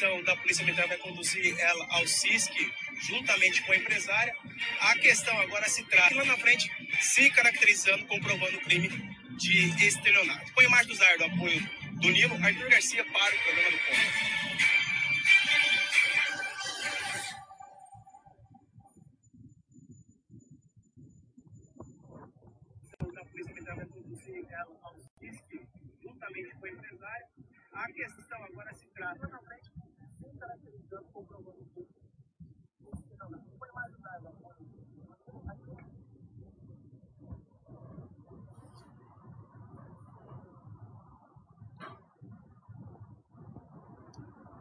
da Polícia Militar vai conduzir ela ao CISC, juntamente com a empresária. A questão agora se trata lá na frente, se caracterizando, comprovando o crime de estelionato. Põe mais do Zar do apoio do Nilo, Arthur Garcia para o programa do Ponto. juntamente com a questão agora se trata caracterizando, tudo. Foi mais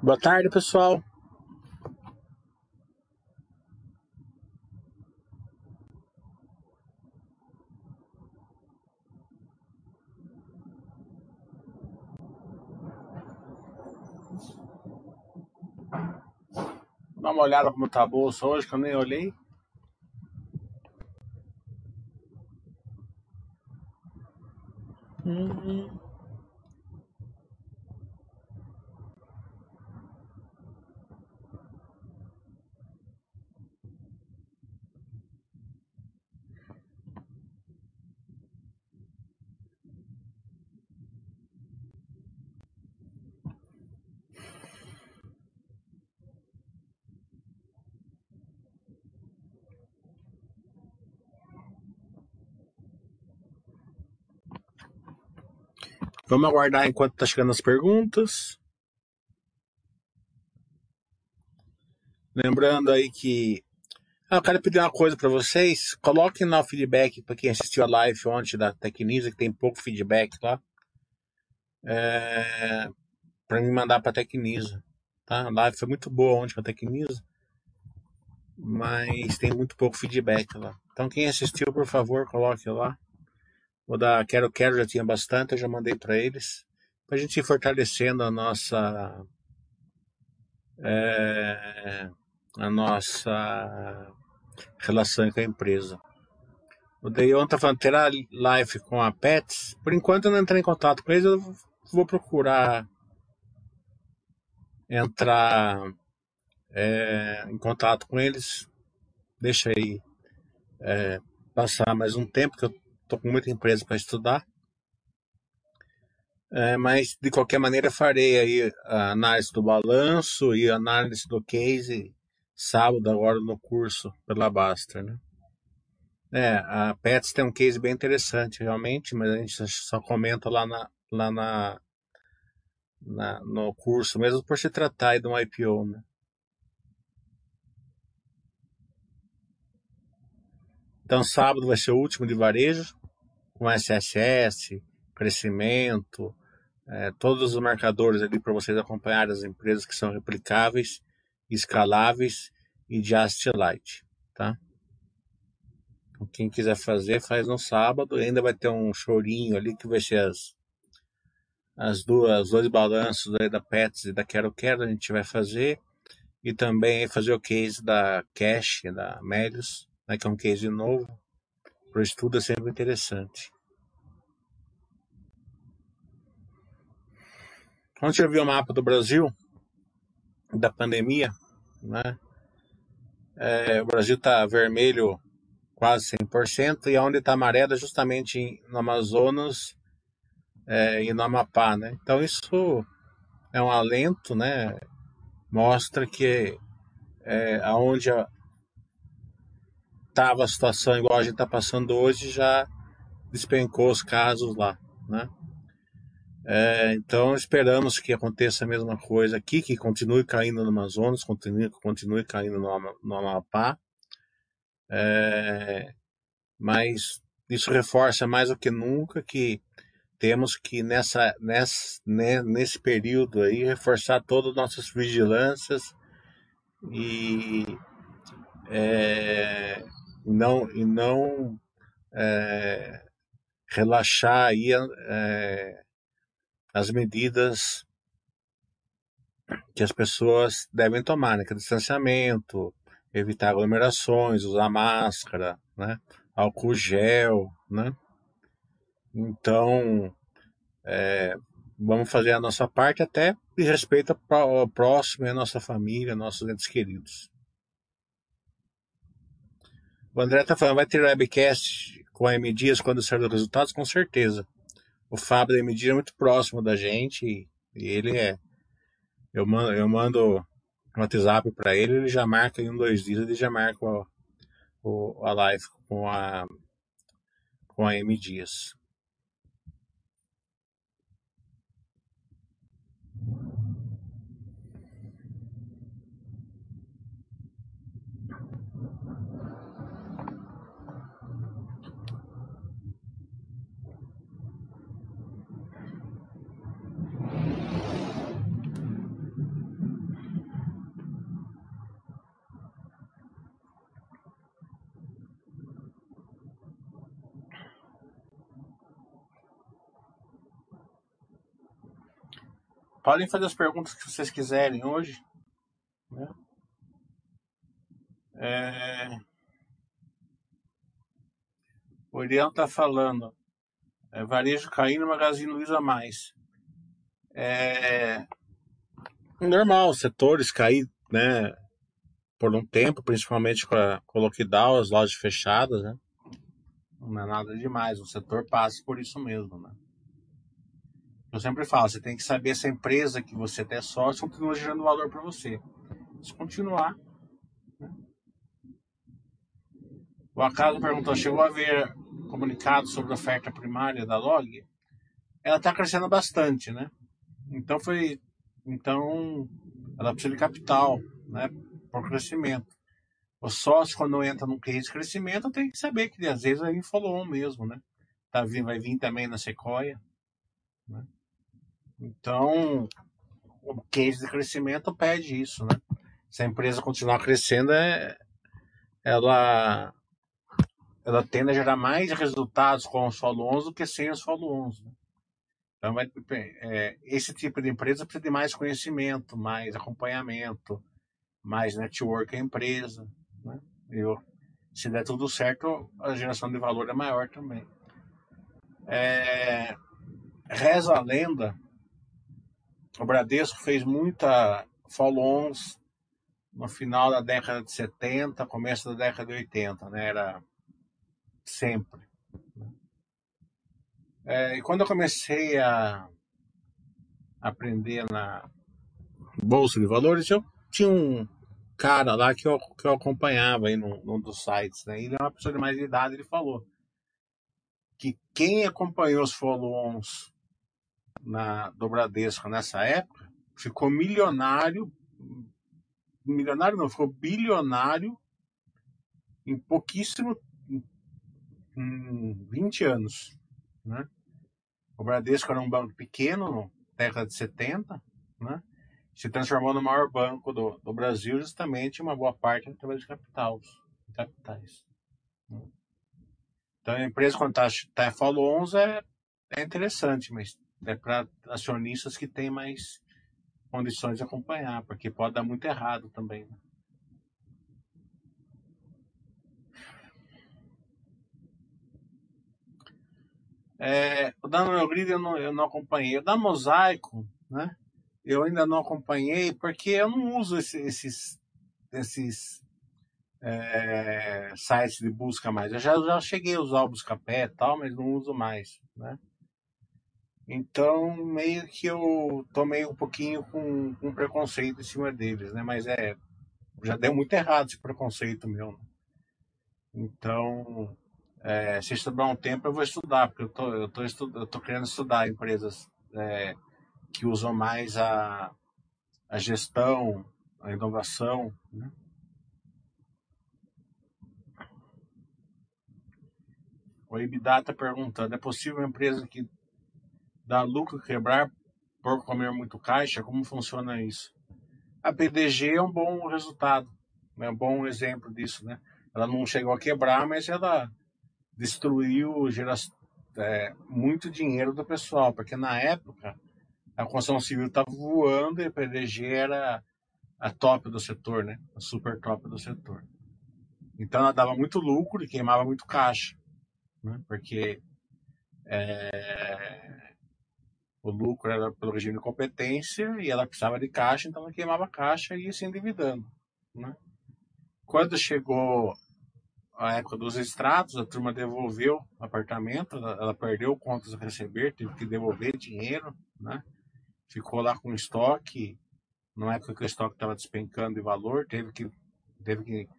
Boa tarde, pessoal. Dá uma olhada como tá a bolsa hoje, que eu nem olhei. Hum. Vamos aguardar enquanto tá chegando as perguntas. Lembrando aí que. Ah, eu quero pedir uma coisa para vocês. Coloquem lá o feedback para quem assistiu a live ontem da Tecnisa, que tem pouco feedback lá. É... Para me mandar para a Tecnisa. Tá? A live foi muito boa ontem com a Tecnisa. Mas tem muito pouco feedback lá. Então quem assistiu, por favor, coloque lá. O da Quero Quero já tinha bastante, eu já mandei para eles. Para a gente ir fortalecendo a nossa. É, a nossa relação com a empresa. O tá falando, terá live com a Pets? Por enquanto eu não entrei em contato com eles, eu vou procurar entrar é, em contato com eles. Deixa aí é, passar mais um tempo, que eu Estou com muita empresa para estudar. É, mas, de qualquer maneira, farei aí a análise do balanço e análise do case sábado, agora no curso pela Baster, né? É, a Pets tem um case bem interessante, realmente, mas a gente só comenta lá, na, lá na, na no curso, mesmo por se tratar de um IPO, né? Então, sábado vai ser o último de varejo com SSS, crescimento, é, todos os marcadores ali para vocês acompanharem as empresas que são replicáveis, escaláveis e just light, tá? Então, quem quiser fazer, faz no sábado. Ainda vai ter um chorinho ali que vai ser as, as duas, dois balanços da Pets e da Quero Quero, a gente vai fazer. E também fazer o case da Cash, da Melius, né, que é um case novo, para o estudo é sempre interessante. Quando você viu o mapa do Brasil, da pandemia, né? É, o Brasil está vermelho quase 100%, e onde está amarelo é justamente no Amazonas é, e no Amapá, né? Então isso é um alento, né? Mostra que é, aonde a, estava a situação igual a gente está passando hoje, já despencou os casos lá, né? É, então esperamos que aconteça a mesma coisa aqui, que continue caindo no Amazonas, continue, continue caindo no, no Amapá. É, mas isso reforça mais do que nunca que temos que nessa, nessa né, nesse período aí reforçar todas as nossas vigilâncias e é, não, e não é, relaxar aí é, as medidas que as pessoas devem tomar, né? Que é distanciamento, evitar aglomerações, usar máscara, né? Álcool gel, né? Então, é, vamos fazer a nossa parte até de respeito ao próximo à nossa família, nossos entes queridos. O André está falando, vai ter webcast com a M Dias quando sair os resultados? Com certeza. O Fábio da M Dias é muito próximo da gente e, e ele é. Eu mando, eu mando um WhatsApp para ele, ele já marca em um, dois dias, ele já marca o, o, a live com a, com a M Dias. Podem fazer as perguntas que vocês quiserem hoje. Né? É... O Irian está falando. É, varejo caindo, Magazine Luiza mais. É normal, setores cair, né? Por um tempo, principalmente com, a, com o lockdown, as lojas fechadas, né? Não é nada demais, o setor passa por isso mesmo, né? Eu sempre falo, você tem que saber se a empresa que você tem sócio continua gerando valor para você. Se continuar. Né? O Acaso perguntou: chegou a ver comunicado sobre a oferta primária da Log? Ela está crescendo bastante, né? Então foi. Então ela precisa de capital, né? Por crescimento. O sócio, quando entra num case de crescimento, tem que saber que às vezes vai vir follow-on mesmo, né? Tá, vai vir também na Sequoia. Né? Então, o case de crescimento pede isso, né? Se a empresa continuar crescendo, é, ela, ela tende a gerar mais resultados com os follow-ons do que sem os follow-ons. Né? Então, vai, é, esse tipo de empresa precisa de mais conhecimento, mais acompanhamento, mais network à empresa. Né? E se der tudo certo, a geração de valor é maior também. É, reza a lenda o Bradesco fez muita follow-ons no final da década de 70, começo da década de 80, né? Era sempre. É, e quando eu comecei a aprender na Bolsa de Valores, eu tinha um cara lá que eu, que eu acompanhava aí num, num dos sites, né? Ele é uma pessoa de mais idade, ele falou que quem acompanhou os follow-ons na, do Bradesco nessa época, ficou milionário, milionário não, ficou bilionário em pouquíssimo, em 20 anos, né? O Bradesco era um banco pequeno, na década de 70, né? Se transformou no maior banco do, do Brasil, justamente uma boa parte através de capitais. capitais né? Então a empresa, quando está tá follow 11 é, é interessante, mas é para acionistas que têm mais condições de acompanhar, porque pode dar muito errado também. Né? É, o da Neogrid eu não, eu não acompanhei. O da Mosaico, né? Eu ainda não acompanhei porque eu não uso esse, esses, esses é, sites de busca mais. Eu já, já cheguei a usar o Buscapé e tal, mas não uso mais, né? Então, meio que eu tomei um pouquinho com, com preconceito em cima deles, né? Mas é, já deu muito errado esse preconceito meu. Né? Então, é, se estudar um tempo, eu vou estudar, porque eu tô, eu tô, estu, eu tô querendo estudar empresas é, que usam mais a, a gestão, a inovação, né? O Ibidata perguntando, é possível uma empresa que dá lucro quebrar por comer muito caixa? Como funciona isso? A PDG é um bom resultado, é um bom exemplo disso, né? Ela não chegou a quebrar, mas ela destruiu gera, é, muito dinheiro do pessoal, porque na época a construção civil estava voando e a PDG era a top do setor, né? A super top do setor. Então ela dava muito lucro e queimava muito caixa, né? Porque é, o lucro era pelo regime de competência e ela precisava de caixa, então ela queimava caixa e ia se endividando. Né? Quando chegou a época dos extratos, a turma devolveu o apartamento, ela, perdeu contas a receber, teve que devolver dinheiro, né? ficou lá com estoque, na época que o estoque estava despencando de valor, teve que. Teve que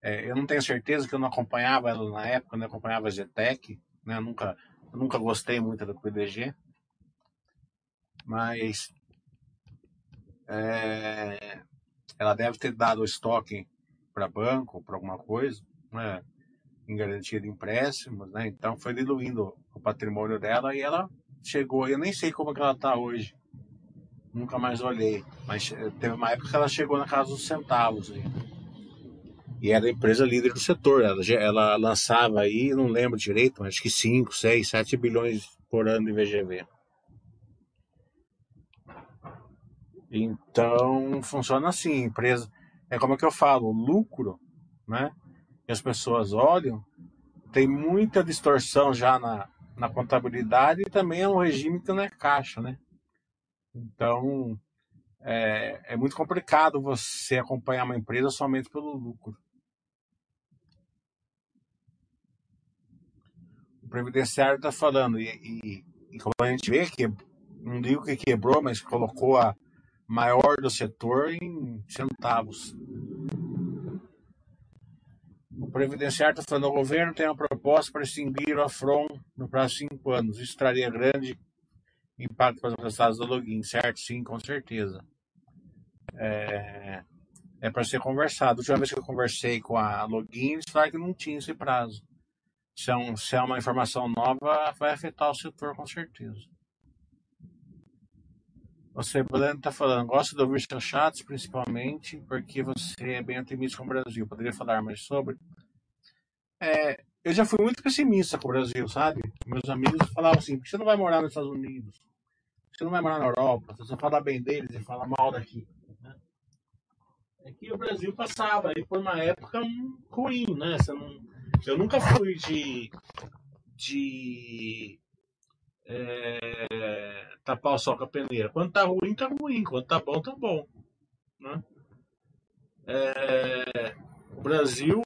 é, eu não tenho certeza que eu não acompanhava ela na época, não acompanhava a Zetec, né? eu nunca, eu nunca gostei muito da PDG, mas é, ela deve ter dado o estoque para banco, para alguma coisa, né, em garantia de empréstimos, né, então foi diluindo o patrimônio dela e ela chegou, eu nem sei como que ela está hoje, nunca mais olhei, mas teve uma época que ela chegou na casa dos centavos. Aí. E era a empresa líder do setor, ela, ela lançava aí, não lembro direito, acho que 5, 6, 7 bilhões por ano de VGV. Então, funciona assim, empresa. É como é que eu falo, lucro, né? Que as pessoas olham, tem muita distorção já na, na contabilidade e também é um regime que não é caixa, né? Então, é, é muito complicado você acompanhar uma empresa somente pelo lucro. O previdenciário está falando, e, e, e, como a gente vê, que não digo que quebrou, mas colocou a, maior do setor em centavos. O Previdenciário está falando, o governo tem uma proposta para extinguir o AFRON no prazo de cinco anos. Isso traria grande impacto para os resultados do login, certo? Sim, com certeza. É, é para ser conversado. A última vez que eu conversei com a login, eles falaram que não tinha esse prazo. Se é, um, se é uma informação nova, vai afetar o setor com certeza. Você, Breno, está falando, gosto de ouvir seus chats, principalmente porque você é bem otimista com o Brasil. Poderia falar mais sobre? É, eu já fui muito pessimista com o Brasil, sabe? Meus amigos falavam assim: você não vai morar nos Estados Unidos? Você não vai morar na Europa? Você só fala bem deles e fala mal daqui. Né? É que o Brasil passava aí por uma época ruim, né? Não... eu nunca fui de. de é, tapar o sol com a peneira. Quando tá ruim, tá ruim. Quando tá bom, tá bom. Né? É, o Brasil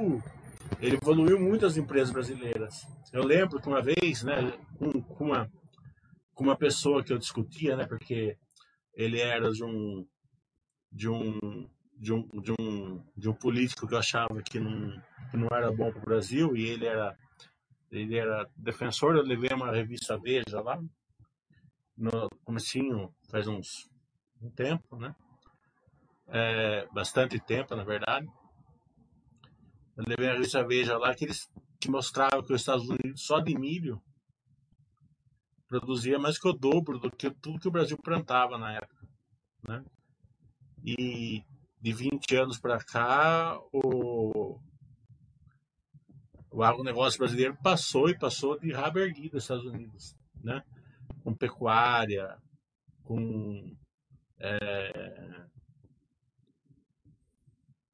ele evoluiu muito as empresas brasileiras. Eu lembro que uma vez, né, com, com, uma, com uma pessoa que eu discutia, né, porque ele era de um de um de um, de um, de um político que eu achava que não, que não era bom para o Brasil e ele era ele era defensor, eu levei uma revista Veja lá, no comecinho, faz uns um tempo, né? É, bastante tempo, na verdade. Eu levei a revista Veja lá que eles que mostrava que os Estados Unidos só de milho produzia mais que o dobro do que tudo que o Brasil plantava na época, né? E de 20 anos para cá, o, o agronegócio brasileiro passou e passou de rabo erguido Estados Unidos, né? Com pecuária, com é,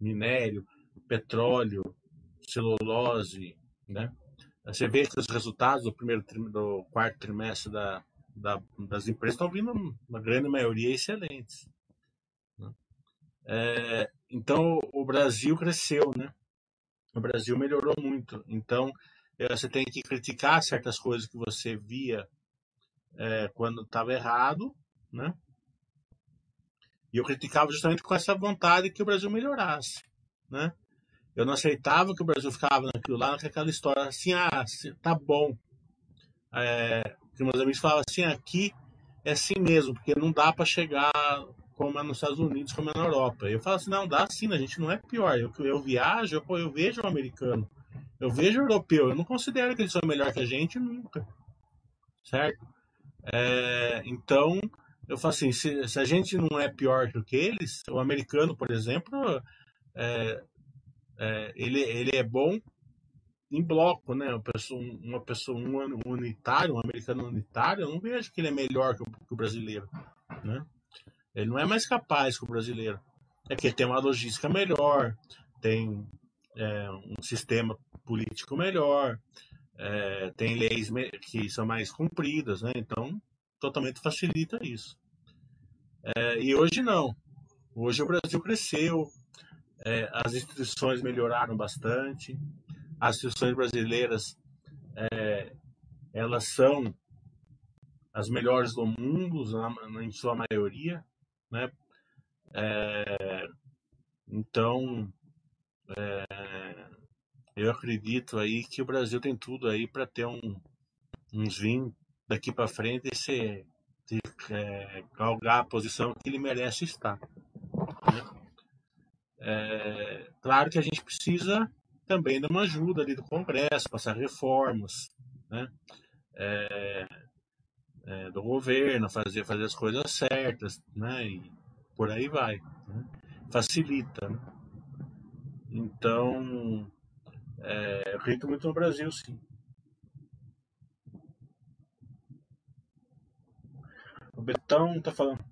minério, petróleo, celulose, né? Você vê que os resultados do primeiro do quarto trimestre da, da, das empresas estão vindo, na grande maioria, excelentes. Né? É, então, o Brasil cresceu, né? O Brasil melhorou muito. Então, eh, você tem que criticar certas coisas que você via é, quando estava errado, né? E eu criticava justamente com essa vontade que o Brasil melhorasse, né? Eu não aceitava que o Brasil ficava naquilo lá, naquela história assim, ah, tá bom. É, meus amigos falavam assim, aqui é assim mesmo, porque não dá para chegar como é nos Estados Unidos, como é na Europa. Eu falo assim, não, dá sim, a gente não é pior. Eu, eu viajo, eu, eu vejo o americano, eu vejo o europeu, eu não considero que eles são melhor que a gente nunca. Certo? É, então, eu falo assim, se, se, a gente não é pior do que eles, o americano, por exemplo, é, é, ele, ele é bom em bloco, né? Uma pessoa, uma pessoa um unitário, um americano unitário, eu não vejo que ele é melhor que o, que o brasileiro, né? Ele não é mais capaz que o brasileiro. É que ele tem uma logística melhor, tem é, um sistema político melhor, é, tem leis que são mais cumpridas, né? Então, totalmente facilita isso. É, e hoje não. Hoje o Brasil cresceu, é, as instituições melhoraram bastante, as instituições brasileiras é, elas são as melhores do mundo, na, em sua maioria, né? É, então, é, eu acredito aí que o Brasil tem tudo aí para ter um, uns 20 daqui para frente e ser, de, é, galgar a posição que ele merece estar. Né? É, claro que a gente precisa também de uma ajuda ali do Congresso, passar reformas, né? É, do governo, fazer, fazer as coisas certas, né? E por aí vai. Né? Facilita. Né? Então, é, acredito muito no Brasil, sim. O Betão está falando.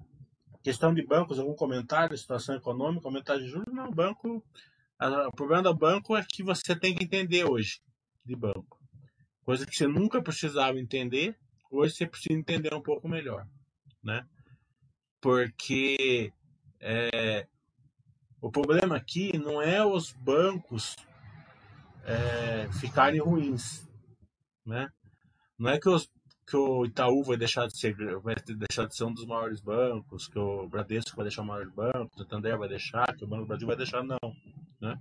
Questão de bancos, algum comentário? Situação econômica, aumentar de juros? Não, banco. A, o problema do banco é que você tem que entender hoje de banco. Coisa que você nunca precisava entender, hoje você precisa entender um pouco melhor. Né? Porque é, o problema aqui não é os bancos é, ficarem ruins, né? Não é que, os, que o Itaú vai deixar de ser vai deixar de ser um dos maiores bancos, que o Bradesco vai deixar o maior banco, o Santander vai deixar, que o Banco do Brasil vai deixar, não, né?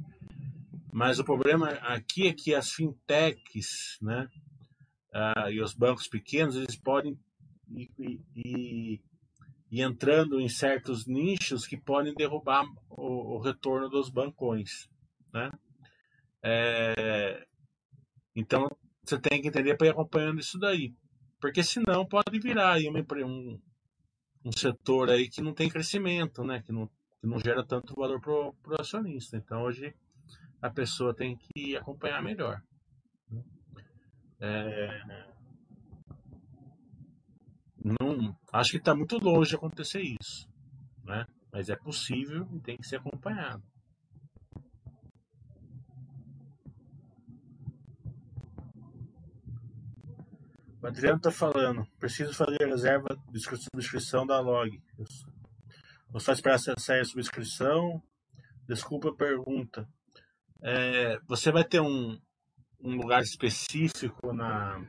Mas o problema aqui é que as fintechs, né, uh, e os bancos pequenos, eles podem ir, ir, ir, entrando em certos nichos que podem derrubar o, o retorno dos bancões, né? É, então, você tem que entender para ir acompanhando isso daí. Porque senão pode virar aí uma, um, um setor aí que não tem crescimento, né? que, não, que não gera tanto valor para o acionista. Então, hoje, a pessoa tem que acompanhar melhor. É, não, acho que está muito longe de acontecer isso. Né? Mas é possível e tem que ser acompanhado. O Adriano está falando, preciso fazer reserva de subscrição da log. Vou só esperar sair a subscrição. Desculpa a pergunta. É, você vai ter um, um lugar específico na,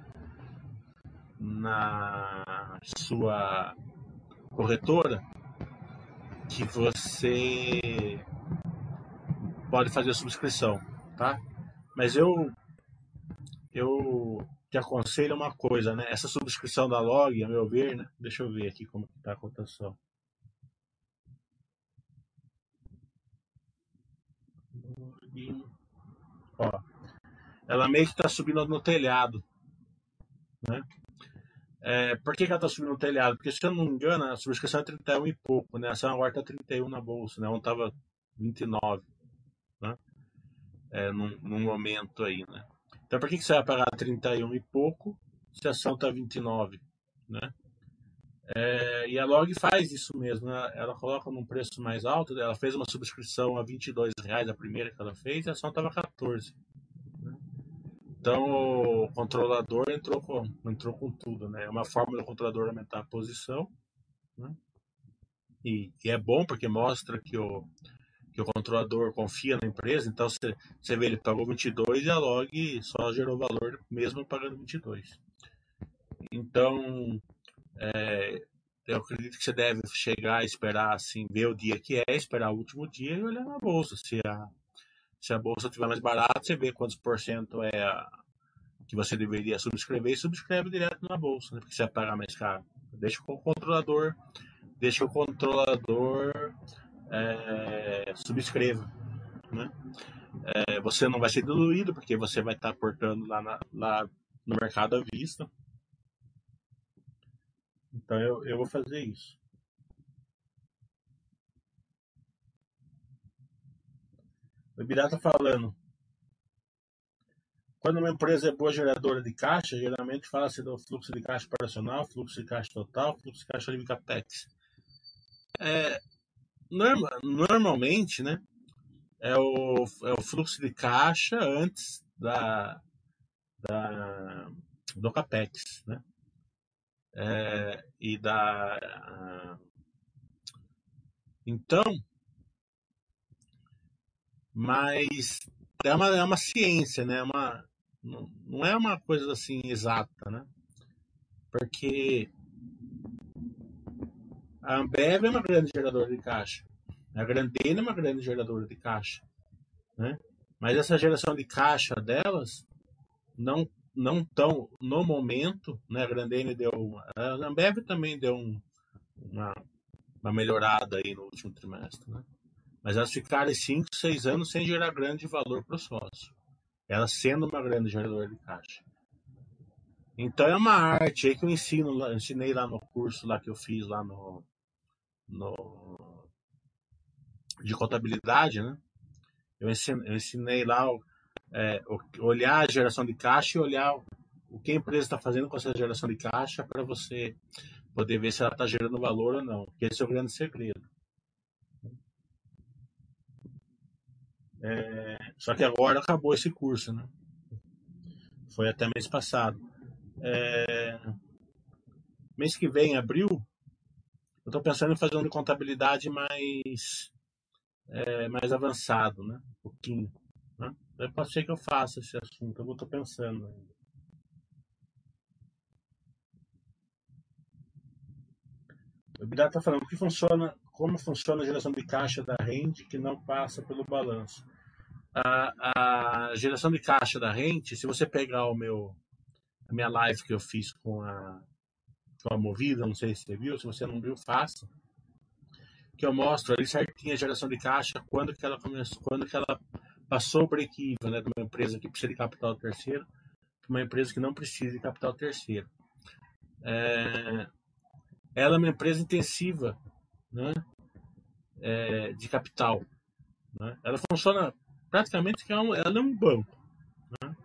na sua corretora que você pode fazer a subscrição, tá? Mas eu eu te aconselho uma coisa, né? Essa subscrição da log, a meu ver, né? Deixa eu ver aqui como está a cotação. Ó, ela meio que está subindo no telhado, né? É, por que, que ela está subindo no telhado? Porque, se eu não me engano, a subscrição é 31 e pouco, né? Essa agora está 31 na bolsa, né? Ontem estava 29, né? É, num, num momento aí, né? Então, por que, que você vai pagar 31 e pouco se a ação está 29? Né? É, e a Log faz isso mesmo, né? ela coloca num preço mais alto, ela fez uma subscrição a 22 reais, a primeira que ela fez, a ação estava 14. Então o controlador entrou com, entrou com tudo, né? É uma forma do controlador aumentar a posição, né? E, e é bom porque mostra que o, que o controlador confia na empresa, então você, você vê, ele pagou 22 e a log só gerou valor mesmo pagando 22. Então, é, eu acredito que você deve chegar, esperar assim, ver o dia que é, esperar o último dia e olhar na bolsa. Se a, se a bolsa estiver mais barata, você vê quantos por cento é a, que você deveria subscrever e subscreve direto na bolsa, né? porque você vai pagar mais caro. Deixa o controlador, deixa o controlador é, subscreva. Né? É, você não vai ser diluído, porque você vai estar portando lá, lá no mercado à vista. Então eu, eu vou fazer isso. O Ibirá está falando. Quando uma empresa é boa geradora de caixa, geralmente fala-se do fluxo de caixa operacional, fluxo de caixa total, fluxo de caixa livre capex. É, norma, normalmente, né, é o, é o fluxo de caixa antes da, da do capex, né? é, e da. Então, mas é uma, é uma ciência, né? É uma, não é uma coisa assim exata, né? Porque a Ambev é uma grande geradora de caixa. A Grandene é uma grande geradora de caixa. Né? Mas essa geração de caixa delas não não tão no momento, né? A Grandene deu uma, a Ambev também deu um, uma, uma melhorada aí no último trimestre, né? Mas elas ficaram 5, 6 anos sem gerar grande valor para o sócio. Elas sendo uma grande geradora de caixa. Então é uma arte aí que eu ensino, ensinei lá no curso lá que eu fiz lá no, no de contabilidade, né? Eu ensinei, eu ensinei lá é, olhar a geração de caixa e olhar o que a empresa está fazendo com essa geração de caixa para você poder ver se ela está gerando valor ou não. Esse é o grande segredo. É, só que agora acabou esse curso, né? Foi até mês passado. É, mês que vem, abril, eu estou pensando em fazer um de contabilidade mais é, mais avançado, né? Um pouquinho. Né? Pode ser que eu faça esse assunto, eu estou pensando ainda. O Bidá está falando que funciona, como funciona a geração de caixa da rente que não passa pelo balanço. A, a geração de caixa da rente, se você pegar o meu, a minha live que eu fiz com a, com a Movida, não sei se você viu, se você não viu, faça que eu mostro ali certinho a geração de caixa, quando que ela começou, quando que ela passou o break-even né, de uma empresa que precisa de capital terceiro para uma empresa que não precisa de capital terceiro. É, ela é uma empresa intensiva né, é, de capital. Né? Ela funciona praticamente que ela é um banco. Né?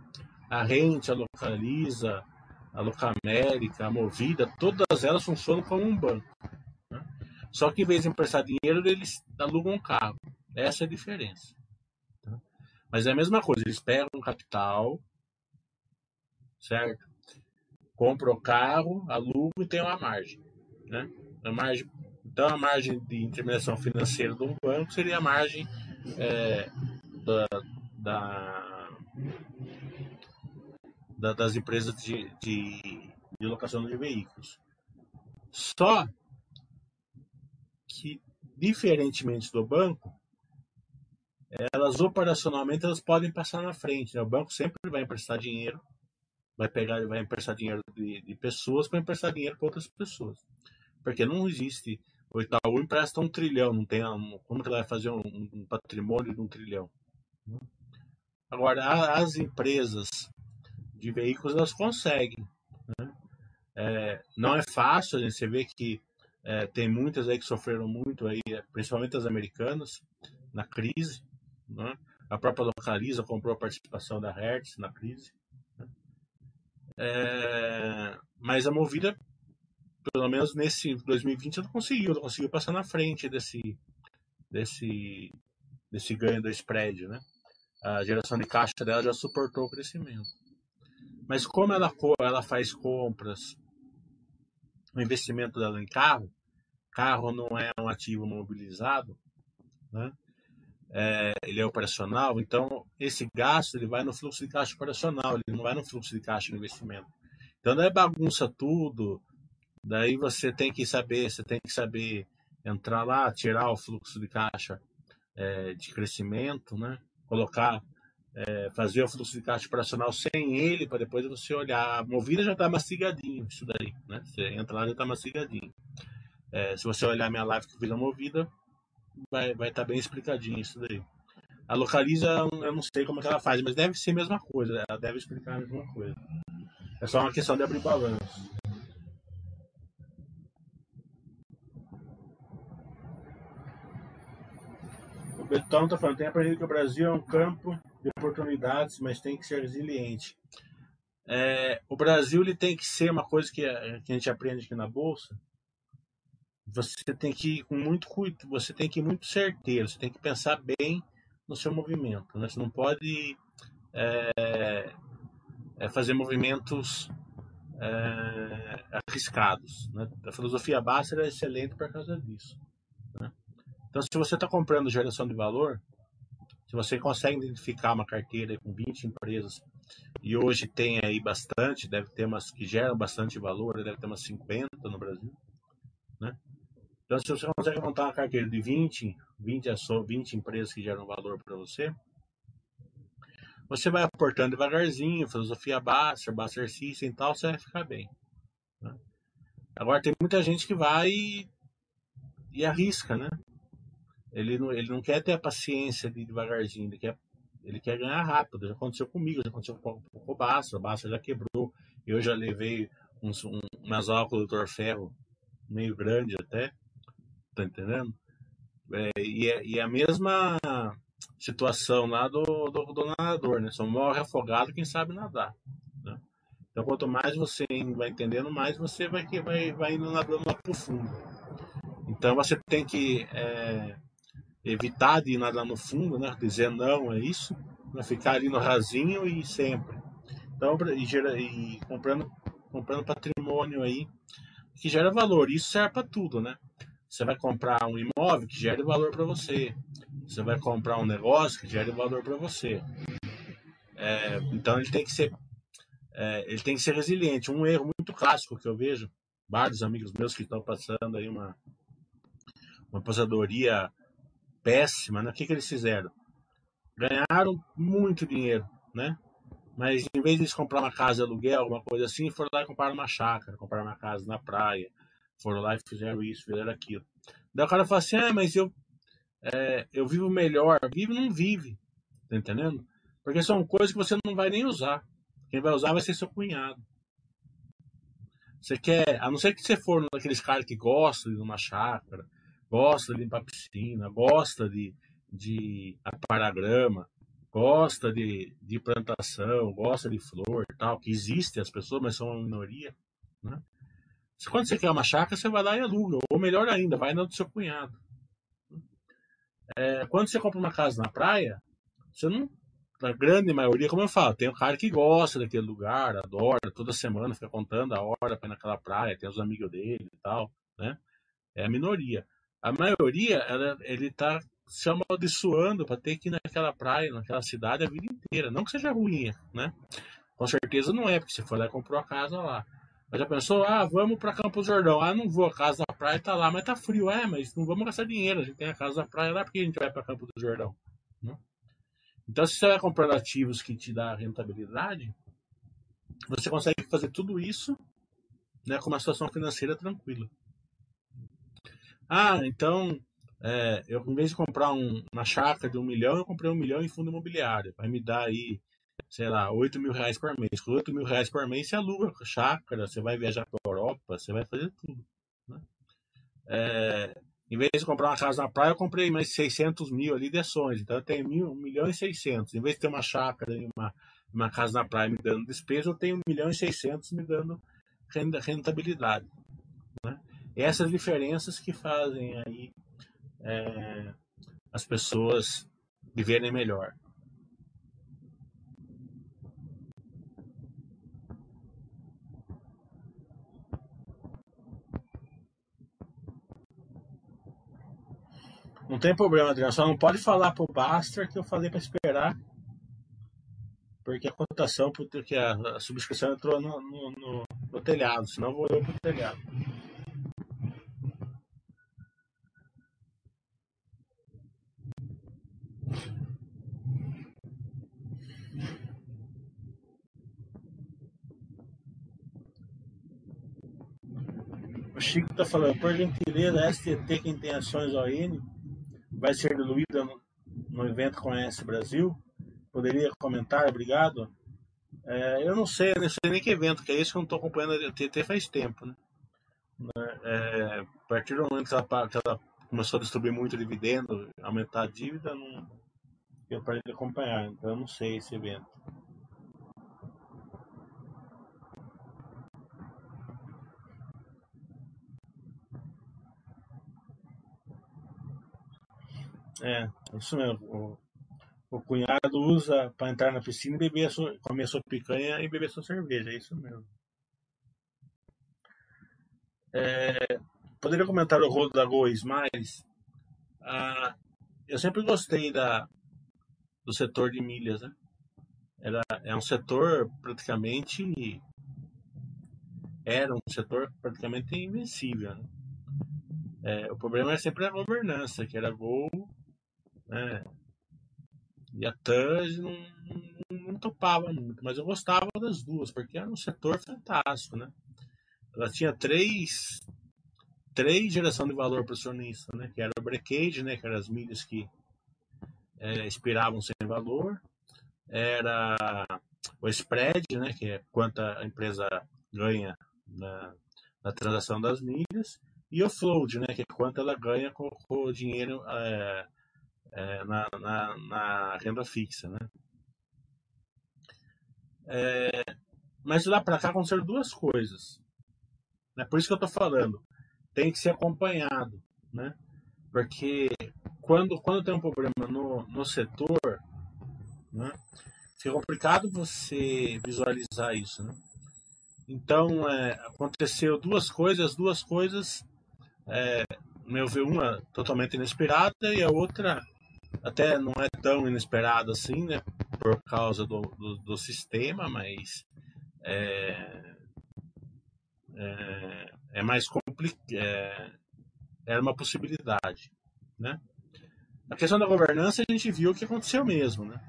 A Rente, a Localiza, a Locamérica, a Movida, todas elas funcionam como um banco. Só que em vez de emprestar dinheiro, eles alugam um carro. Essa é a diferença. Tá? Mas é a mesma coisa, eles pegam um capital, certo? Compram o carro, alugam e tem uma margem. Né? A margem então, a margem de intermediação financeira de um banco seria a margem é, da, da, da, das empresas de, de, de locação de veículos. Só que, diferentemente do banco, elas operacionalmente elas podem passar na frente. Né? O banco sempre vai emprestar dinheiro, vai pegar, vai emprestar dinheiro de, de pessoas para emprestar dinheiro para outras pessoas, porque não existe. O Itaú empresta um trilhão, não tem como que ela vai fazer um, um patrimônio de um trilhão? Agora as empresas de veículos elas conseguem. Né? É, não é fácil, você vê que é, tem muitas aí que sofreram muito aí, é, principalmente as americanas, na crise. Né? A própria Localiza comprou a participação da Hertz na crise. Né? É, mas a Movida, pelo menos nesse 2020, ela conseguiu, ela conseguiu passar na frente desse, desse, desse ganho do spread. Né? A geração de caixa dela já suportou o crescimento. Mas como ela, ela faz compras o investimento dela em carro, carro não é um ativo mobilizado, né? É, ele é operacional, então esse gasto ele vai no fluxo de caixa operacional, ele não vai no fluxo de caixa de investimento. Então daí bagunça tudo, daí você tem que saber, você tem que saber entrar lá, tirar o fluxo de caixa é, de crescimento, né? Colocar, é, fazer o caixa operacional sem ele, para depois você olhar. A movida já está mastigadinho, isso daí, né? Você entra lá já está mastigadinho. É, se você olhar minha live que eu fiz a movida, vai estar vai tá bem explicadinho isso daí. A localiza, eu não sei como é que ela faz, mas deve ser a mesma coisa, ela deve explicar a mesma coisa. É só uma questão de abrir balanço. O Betão está falando, tem aprendido que o Brasil é um campo de oportunidades, mas tem que ser resiliente. É, o Brasil ele tem que ser uma coisa que a, que a gente aprende aqui na Bolsa, você tem que ir com muito cuidado, você tem que ir muito certeiro, você tem que pensar bem no seu movimento. Né? Você não pode é, é fazer movimentos arriscados. Né? A filosofia Baster é excelente por causa disso. Né? Então, se você está comprando geração de valor, se você consegue identificar uma carteira com 20 empresas e hoje tem aí bastante, deve ter umas que geram bastante valor, deve ter umas 50 no Brasil, né? Então, se você consegue montar uma carteira de 20, 20, 20 empresas que geram valor para você, você vai aportando devagarzinho, filosofia Basser, Basser System e tal, você vai ficar bem. Né? Agora, tem muita gente que vai e, e arrisca, né? Ele não, ele não quer ter a paciência de devagarzinho, ele quer, ele quer ganhar rápido. Já aconteceu comigo, já aconteceu com, com o Bassa, o Bassa já quebrou. Eu já levei uns, um, umas óculos do Dr. Ferro meio grande até, tá entendendo? É, e, é, e é a mesma situação lá do, do, do nadador, né? Só morre afogado quem sabe nadar. Né? Então, quanto mais você vai entendendo, mais você vai, vai, vai indo nadando lá pro fundo. Então, você tem que é, evitar de nadar no fundo, né? Dizer não é isso, né? ficar ali no rasinho e sempre. Então, e, gera, e comprando, comprando patrimônio aí que gera valor. Isso serve para tudo, né? Você vai comprar um imóvel que gere valor para você. Você vai comprar um negócio que gere valor para você. É, então ele tem que ser é, ele tem que ser resiliente. Um erro muito clássico que eu vejo vários amigos meus que estão passando aí uma uma aposentadoria péssima, né? O que, que eles fizeram? Ganharam muito dinheiro, né? Mas em vez de eles comprar uma casa de aluguel, alguma coisa assim, foram lá e compraram uma chácara, compraram uma casa na praia, foram lá e fizeram isso, fizeram aquilo. Daí o cara fala assim, ah, mas eu, é, eu vivo melhor. Vive não vive, tá entendendo? Porque são coisas que você não vai nem usar. Quem vai usar vai ser seu cunhado. Você quer, a não ser que você for daqueles caras que gostam de uma chácara, gosta de limpar piscina, gosta de, de aparagrama, gosta de, de plantação, gosta de flor tal, que existem as pessoas, mas são uma minoria. Né? Quando você quer uma chácara, você vai lá e aluga. Ou melhor ainda, vai na do seu cunhado. É, quando você compra uma casa na praia, você não. Na grande maioria, como eu falo, tem um cara que gosta daquele lugar, adora, toda semana fica contando a hora para ir naquela praia, tem os amigos dele e tal, né? É a minoria. A maioria, ela, ele tá se amaldiçoando para ter que ir naquela praia, naquela cidade a vida inteira. Não que seja ruim, né? Com certeza não é, porque você foi lá e comprou a casa lá. Mas já pensou, ah, vamos para Campos Jordão. Ah, não vou, a casa da praia tá lá, mas tá frio. É, mas não vamos gastar dinheiro, a gente tem a casa da praia lá, porque a gente vai para Campos do Jordão? Né? Então, se você vai comprando ativos que te dá rentabilidade, você consegue fazer tudo isso né, com uma situação financeira tranquila. Ah, então, é, eu em vez de comprar um, uma chácara de um milhão, eu comprei um milhão em fundo imobiliário. Vai me dar aí, sei lá, 8 mil reais por mês. Com 8 mil reais por mês, você aluga chácara, você vai viajar para Europa, você vai fazer tudo. Né? É, em vez de comprar uma casa na praia, eu comprei mais 600 mil ali de ações. Então eu tenho mil, 1 milhão e 600. Em vez de ter uma chácara e uma, uma casa na praia me dando despesa, eu tenho 1 milhão e 600 me dando rentabilidade. Essas diferenças que fazem aí é, as pessoas viverem melhor. Não tem problema, Adriano. Só não pode falar pro Baster que eu falei para esperar. Porque a cotação, porque a, a subscrição entrou no, no, no, no telhado, senão vou eu pro telhado. Chico está falando, por gentileza, STT, quem tem ações ON, vai ser diluída no, no evento Conhece Brasil. Poderia comentar? Obrigado. É, eu não sei, não sei nem que evento que é esse, que eu não estou acompanhando a TT faz tempo. Né? É, a partir do momento que ela, que ela, começou a distribuir muito dividendo, aumentar a dívida, não, eu parei de acompanhar, então eu não sei esse evento. É, isso mesmo. O, o cunhado usa para entrar na piscina e beber a sua, comer a sua picanha e beber a sua cerveja, é isso mesmo. É, poderia comentar o rolo da Gol Smiles? Ah, eu sempre gostei da, do setor de milhas, né? Era, é um setor praticamente era um setor praticamente invencível. Né? É, o problema é sempre a governança, que era Gol, né? E a TAS não, não, não, topava muito, mas eu gostava das duas, porque era um setor fantástico, né? Ela tinha três, três geração de valor para o acionista, né? Que era o breakage, né? Que eram as milhas que é, expiravam sem valor. Era o spread, né? Que é quanto a empresa ganha na, na transação das milhas. E o float, né? Que é quanto ela ganha com, com o dinheiro é, é, na, na, na, renda fixa, né? É, mas de lá para cá aconteceram duas coisas. É por isso que eu estou falando. Tem que ser acompanhado, né? Porque quando, quando tem um problema no, no setor, né, fica complicado você visualizar isso, né? Então, é, aconteceu duas coisas, duas coisas, é, meu ver, uma totalmente inesperada e a outra até não é tão inesperada assim, né? Por causa do, do, do sistema, mas é, é, é mais complicado. É, era uma possibilidade, né? A questão da governança a gente viu o que aconteceu mesmo, né?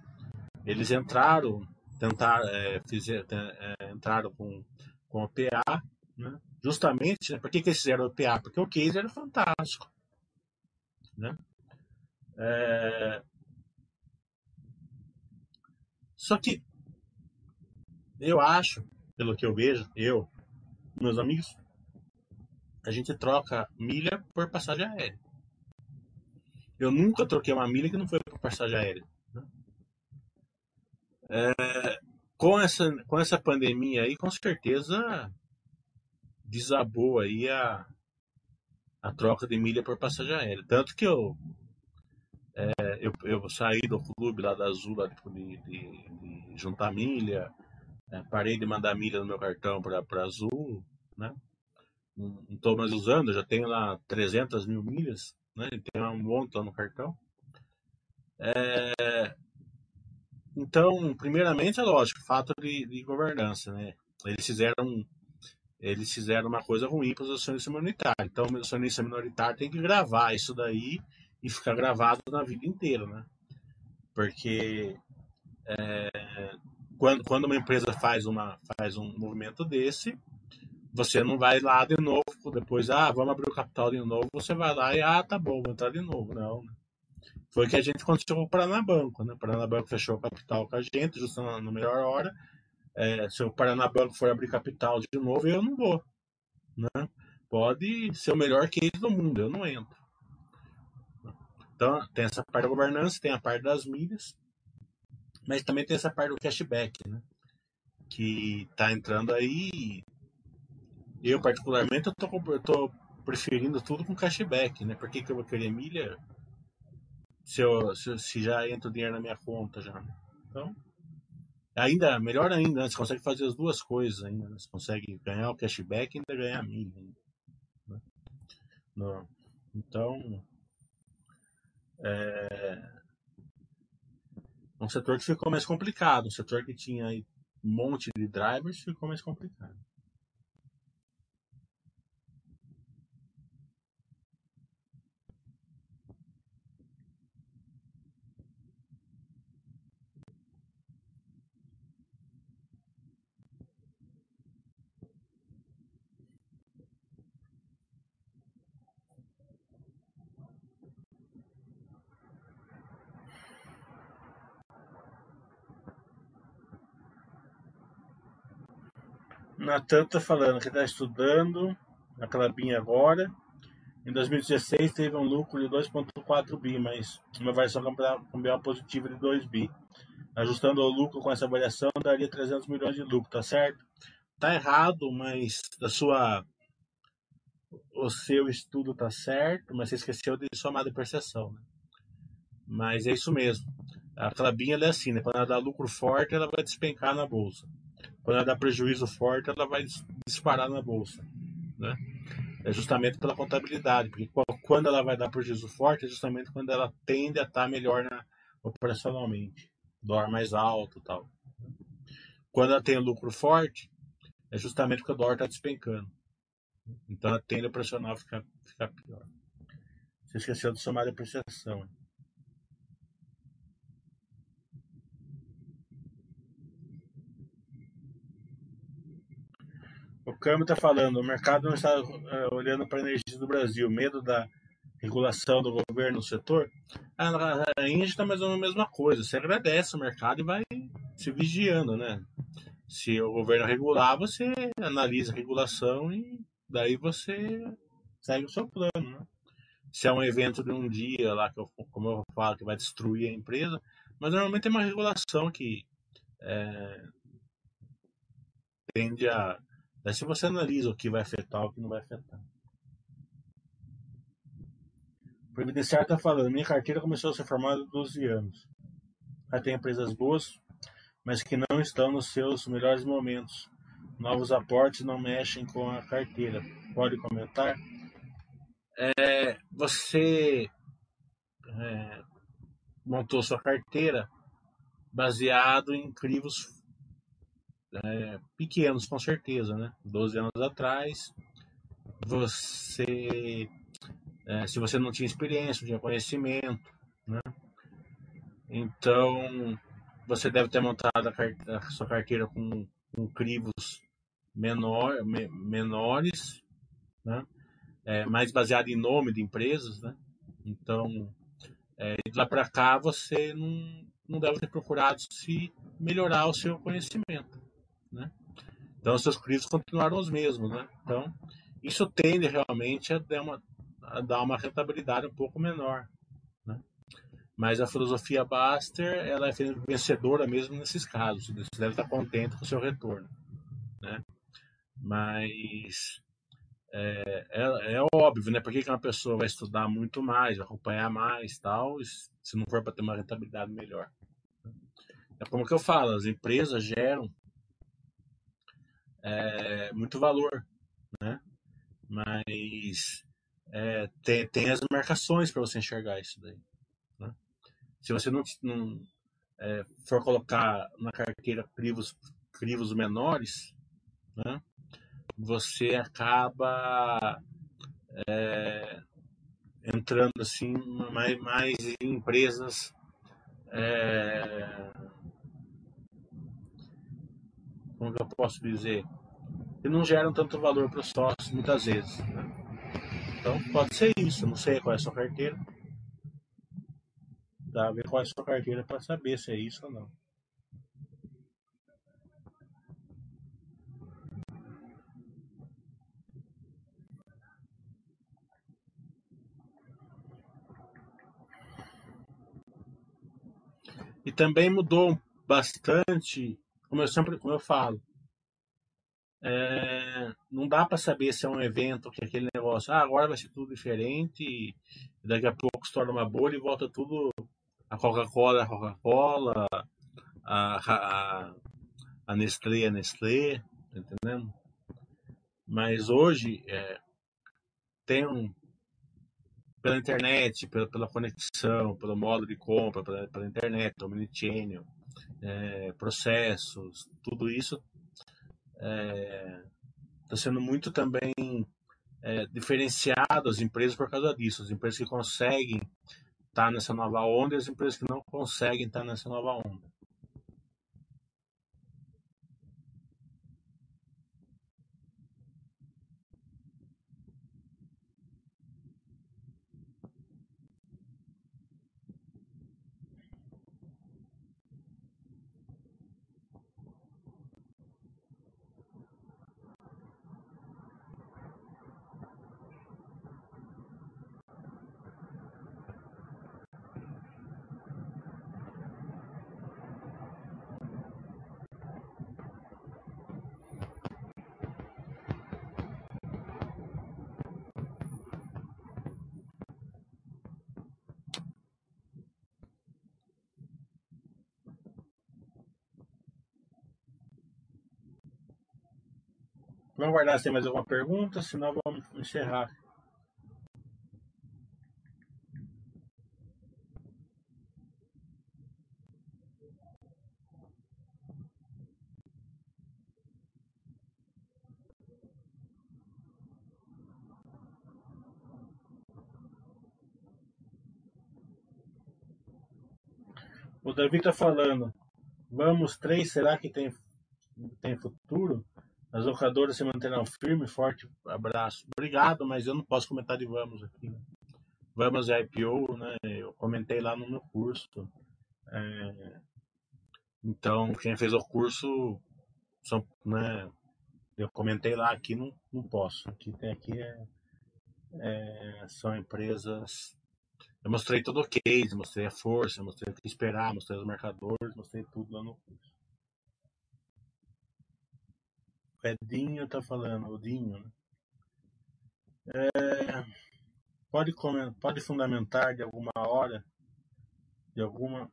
Eles entraram, tentaram, é, fizer, é, entraram com, com o PA, né? Justamente, né? por que, que eles fizeram o PA? Porque o case era fantástico, né? É... Só que eu acho, pelo que eu vejo, eu, meus amigos, a gente troca milha por passagem aérea. Eu nunca troquei uma milha que não foi por passagem aérea. Né? É, com, essa, com essa pandemia aí, com certeza desabou aí a, a troca de milha por passagem aérea. Tanto que eu, é, eu, eu saí do clube lá da Azul lá de, de, de juntar milha, é, parei de mandar milha no meu cartão para Azul, né? Não estou mais usando, já tenho lá 300 mil milhas, né? Tem um monte lá no cartão. É... Então, primeiramente, é lógico, fato de, de, governança, né? Eles fizeram, eles fizeram uma coisa ruim para os acionistas minoritários. Então, o acionista minoritário tem que gravar isso daí e ficar gravado na vida inteira, né? Porque é, quando, quando uma empresa faz, uma, faz um movimento desse, você não vai lá de novo, depois, ah, vamos abrir o capital de novo, você vai lá e, ah, tá bom, vou entrar de novo. Não. Né? Foi que a gente aconteceu com o Paranabanco, né? O Paranabanco fechou o capital com a gente, justo na, na melhor hora. É, se o Paranabanco for abrir capital de novo, eu não vou. Né? Pode ser o melhor case do mundo, eu não entro. Então, tem essa parte da governança, tem a parte das milhas, mas também tem essa parte do cashback, né? Que tá entrando aí. Eu, particularmente, eu tô, eu tô preferindo tudo com cashback, né? Por que, que eu vou querer milha se, eu, se, se já entra o dinheiro na minha conta já? Né? Então, ainda, melhor ainda, né? você consegue fazer as duas coisas ainda. Né? Você consegue ganhar o cashback e ainda ganhar milha. Ainda, né? Então, é, um setor que ficou mais complicado, um setor que tinha um monte de drivers ficou mais complicado. Natan está falando que está estudando na Clabinha agora. Em 2016 teve um lucro de 2,4 bi, mas uma variação cambial positiva de 2 bi. Ajustando o lucro com essa variação, daria 300 milhões de lucro, tá certo? Tá errado, mas a sua o seu estudo tá certo, mas você esqueceu de somar depreciação, né? Mas é isso mesmo. A Clabinha é assim, né? Quando ela dá lucro forte, ela vai despencar na bolsa quando ela dá prejuízo forte, ela vai disparar na bolsa. Né? é justamente pela contabilidade, porque quando ela vai dar prejuízo forte é justamente quando ela tende a estar melhor na, operacionalmente, dólar mais alto tal. Quando ela tem lucro forte, é justamente porque o dólar está despencando. Então a tende a ficar, ficar pior. Você esqueceu de somar a depreciação. O câmbio está falando, o mercado não está uh, olhando para a energia do Brasil, medo da regulação do governo no setor. A, a Índia está mais ou menos a mesma coisa. Você agradece o mercado e vai se vigiando, né? Se o governo regular, você analisa a regulação e daí você segue o seu plano, né? Se é um evento de um dia lá, que eu, como eu falo, que vai destruir a empresa, mas normalmente tem uma regulação que é, tende a Daí se você analisa o que vai afetar o que não vai afetar. O previdenciário está falando, minha carteira começou a ser formada há 12 anos. Já tem empresas boas, mas que não estão nos seus melhores momentos. Novos aportes não mexem com a carteira. Pode comentar? É, você é, montou sua carteira baseado em crivos é, pequenos, com certeza, né? 12 anos atrás, você, é, se você não tinha experiência, não tinha conhecimento, né? Então, você deve ter montado a, a sua carteira com, com crivos menor, me, menores, né? É, mais baseado em nome de empresas, né? Então, é, de lá para cá, você não, não deve ter procurado se melhorar o seu conhecimento né? Então, seus crivos continuaram os mesmos, né? Então, isso tende realmente a dar uma, a dar uma rentabilidade um pouco menor, né? Mas a filosofia Baster, ela é vencedora mesmo nesses casos. Você deve estar contente com o seu retorno, né? Mas é, é, é, óbvio, né? Por que uma pessoa vai estudar muito mais, vai acompanhar mais tal, se não for para ter uma rentabilidade melhor? É como que eu falo, as empresas geram é, muito valor, né? Mas é, tem, tem as marcações para você enxergar isso daí. Né? Se você não, não é, for colocar na carteira crivos, crivos menores, né? você acaba é, entrando assim mais, mais em empresas é, como eu posso dizer, que não geram tanto valor para os sócios muitas vezes. Né? Então pode ser isso, não sei qual é a sua carteira. Dá a ver qual é a sua carteira para saber se é isso ou não. E também mudou bastante como eu sempre como eu falo, é, não dá para saber se é um evento que é aquele negócio, ah, agora vai ser tudo diferente, e daqui a pouco torna uma bolha e volta tudo a Coca-Cola, a Coca-Cola, a, a, a Nestlé, a Nestlé, tá entendendo? Mas hoje é, tem um, pela internet, pela, pela conexão, pelo modo de compra, pela, pela internet, omnichannel, é, processos, tudo isso está é, tá sendo muito também é, diferenciado as empresas por causa disso. As empresas que conseguem estar tá nessa nova onda e as empresas que não conseguem estar tá nessa nova onda. Vamos guardar se tem mais alguma pergunta, senão vamos encerrar. O Davi está falando, vamos três, será que tem, tem futuro? As locadoras se manterão firme, forte abraço. Obrigado, mas eu não posso comentar de Vamos aqui. Né? Vamos é IPO, né? Eu comentei lá no meu curso. É, então, quem fez o curso são, né? Eu comentei lá aqui, não, não posso. Aqui tem aqui é, é, são empresas eu mostrei todo o case, mostrei a força, mostrei o que esperar, mostrei os marcadores, mostrei tudo lá no curso. O Edinho tá falando, o Dinho, né? É, pode, pode fundamentar de alguma hora, de alguma.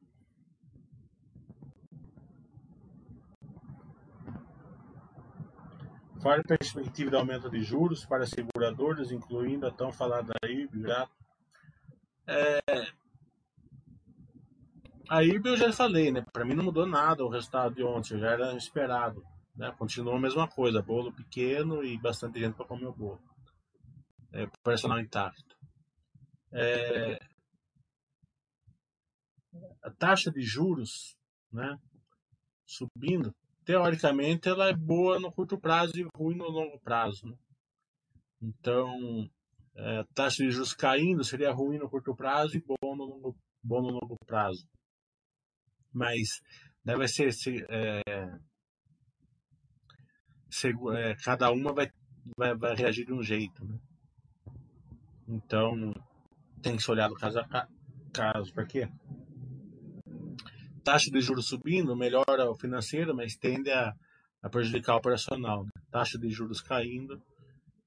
Fale perspectiva de aumento de juros para seguradoras, incluindo a tão falada aí, grato é... A IRB eu já falei, né? Para mim não mudou nada o resultado de ontem, já era esperado. Né? Continua a mesma coisa, bolo pequeno e bastante gente para comer o bolo. É, personal intacto. É... A taxa de juros, né? Subindo, teoricamente ela é boa no curto prazo e ruim no longo prazo. Né? Então, é, taxa de juros caindo seria ruim no curto prazo e bom no longo, bom no longo prazo. Mas deve ser, é, é, cada uma vai, vai, vai, reagir de um jeito. Né? Então tem que ser olhado caso a caso. Por quê? Taxa de juros subindo melhora o financeiro, mas tende a, a prejudicar o operacional. Né? Taxa de juros caindo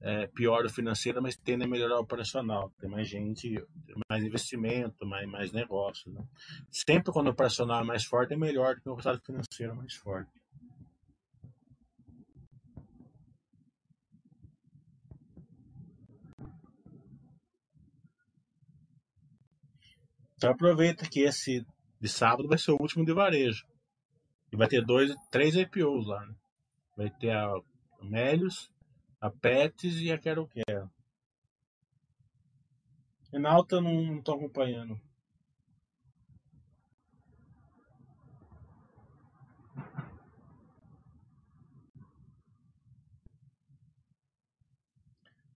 é, piora o financeiro, mas tende a melhorar o operacional. Tem mais gente, mais investimento, mais, mais negócio. Né? Sempre quando o operacional é mais forte, é melhor do que o resultado financeiro mais forte. Então aproveita que esse de sábado vai ser o último de varejo. E vai ter dois, três IPOs lá. Né? Vai ter a Melios, a Pets e a Quero Quero. Renalta não estou acompanhando.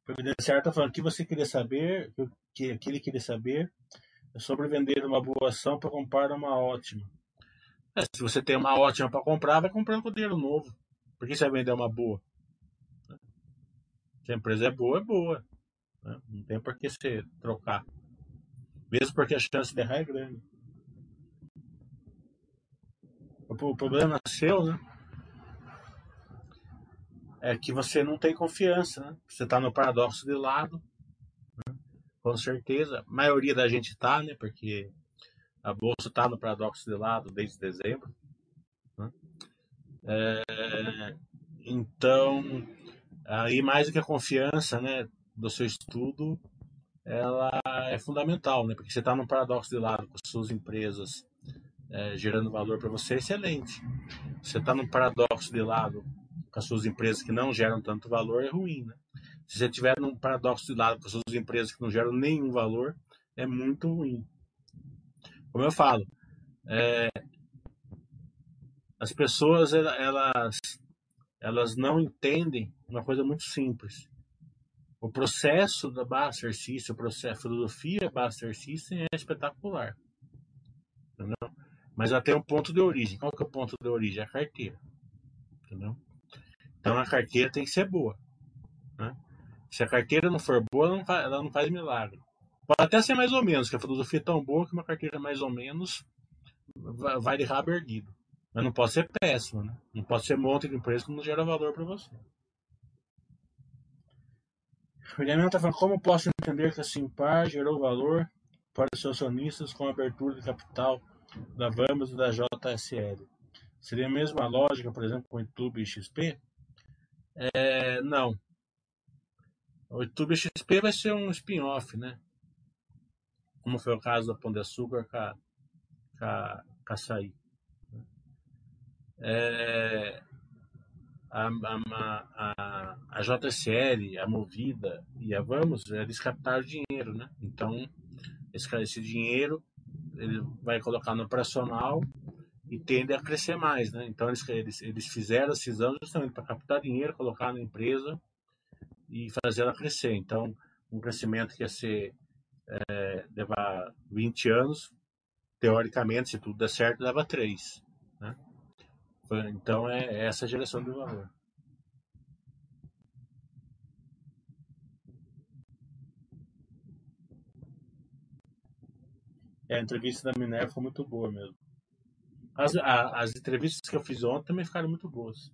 Providenciar está falando que você queria saber, que, que ele queria saber é sobre vender uma boa ação para comprar uma ótima. É, se você tem uma ótima para comprar, vai comprando com dinheiro novo. Por que você vai vender uma boa? Se a empresa é boa, é boa. Né? Não tem por que você trocar. Mesmo porque a chance de errar é grande. O problema seu, né? É que você não tem confiança, né? Você está no paradoxo de lado. Com certeza. A maioria da gente está, né? Porque a bolsa está no paradoxo de lado desde dezembro. Né? É, então, Aí, mais do que a confiança né, do seu estudo, ela é fundamental, né? Porque você está num paradoxo de lado com suas empresas é, gerando valor para você, excelente. Você está num paradoxo de lado com as suas empresas que não geram tanto valor, é ruim, né? Se você estiver num paradoxo de lado com as suas empresas que não geram nenhum valor, é muito ruim. Como eu falo, é, as pessoas elas elas não entendem uma coisa muito simples. O processo da Baster System, o processo, a filosofia Baster System é espetacular. Entendeu? Mas ela tem um ponto de origem. Qual que é o ponto de origem? A carteira. Entendeu? Então a carteira tem que ser boa. Né? Se a carteira não for boa, ela não faz, ela não faz milagre. Pode até ser mais ou menos, que a filosofia é tão boa que uma carteira mais ou menos vai de rabo erguido. Mas não pode ser péssimo, né? Não pode ser um monte de empresa que não gera valor para você. O Daniel está falando como posso entender que a Simpar gerou valor para os seus acionistas com a abertura de capital da Vamos e da JSL. Seria a mesma lógica, por exemplo, com o YouTube e XP? É, não. O YouTube XP vai ser um spin-off, né? Como foi o caso da Pão de Açúcar com a, com a, a Açaí. É, a, a, a, a JCL, a Movida e a Vamos, eles captaram dinheiro, né? Então, esse, esse dinheiro ele vai colocar no operacional e tende a crescer mais, né? Então, eles, eles, eles fizeram a cisão justamente para captar dinheiro, colocar na empresa e fazer ela crescer. Então, um crescimento que ia ser é, levar 20 anos, teoricamente, se tudo der certo, leva 3. Né? Então é essa a geração do valor. É, a entrevista da Minerva foi muito boa mesmo. As, a, as entrevistas que eu fiz ontem também ficaram muito boas.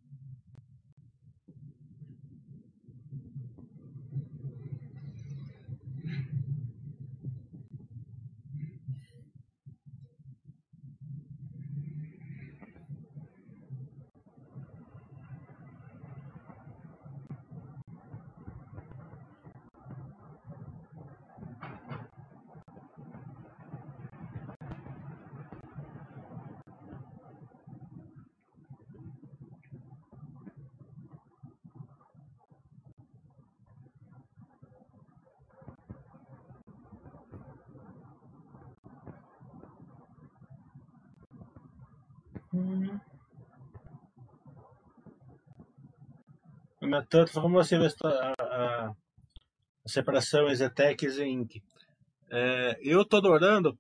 Tanto como você a, a, a separação Exetec e Zinc. É, eu estou adorando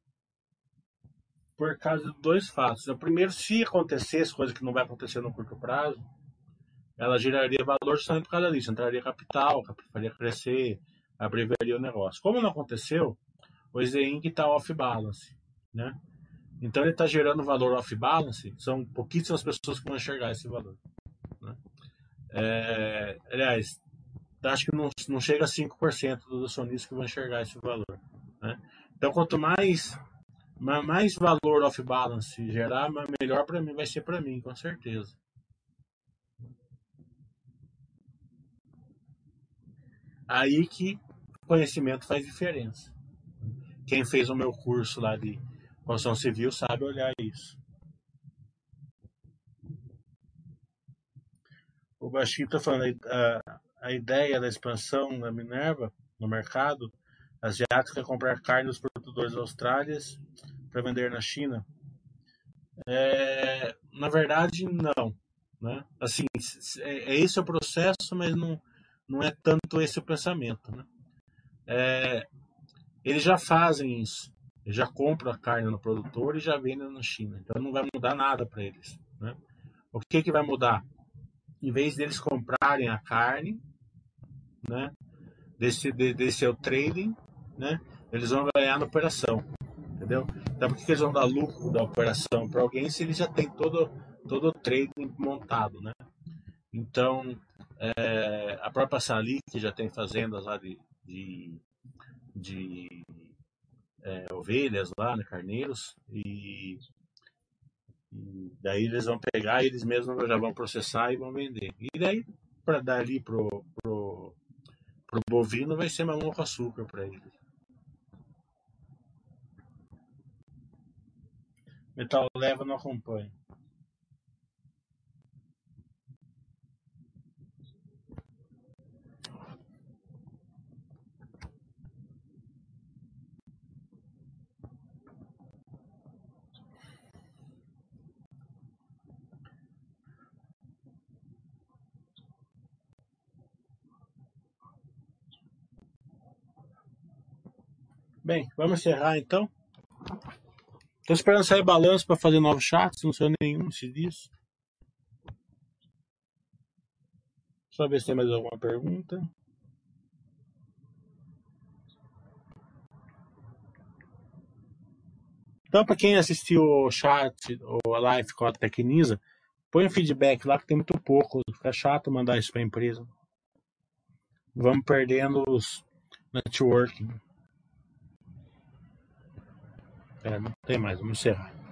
por causa de dois fatos. O primeiro, se acontecesse, coisa que não vai acontecer no curto prazo, ela geraria valor justamente por causa disso. Entraria capital, faria crescer, abreviaria o negócio. Como não aconteceu, o Zinc está off-balance. Né? Então ele está gerando valor off-balance, são pouquíssimas pessoas que vão enxergar esse valor. É, aliás, acho que não, não chega a 5% dos acionistas que vão enxergar esse valor. Né? Então, quanto mais, mais valor off-balance gerar, melhor para mim vai ser para mim, com certeza. Aí que conhecimento faz diferença. Quem fez o meu curso lá de construção civil sabe olhar isso. O Baixinho está falando, a, a ideia da expansão da Minerva no mercado asiático é comprar carne dos produtores austrálias para vender na China. É, na verdade, não. Né? Assim, é, é esse o processo, mas não, não é tanto esse o pensamento. Né? É, eles já fazem isso. Já compram a carne no produtor e já vendem na China. Então não vai mudar nada para eles. Né? O que, que vai mudar? Em vez deles comprarem a carne, né, desse, de, desse seu trading, né, eles vão ganhar na operação, entendeu? Então, por que eles vão dar lucro da operação para alguém se eles já tem todo, todo o trading montado, né? Então, é, a própria Sali, que já tem fazendas lá de, de, de é, ovelhas lá, né, carneiros, e e daí eles vão pegar, eles mesmos já vão processar e vão vender. E daí, para dar ali pro, pro, pro bovino, vai ser mamão com açúcar para eles. Metal leva não acompanha. Bem, vamos encerrar então. Estou esperando sair balanço para fazer novos chats, não sei nenhum se diz. Só ver se tem mais alguma pergunta. Então, para quem assistiu o chat ou a live com a Tecnisa, põe um feedback lá que tem muito pouco. Fica chato mandar isso para a empresa. Vamos perdendo os networking. É, não tem mais, vamos encerrar.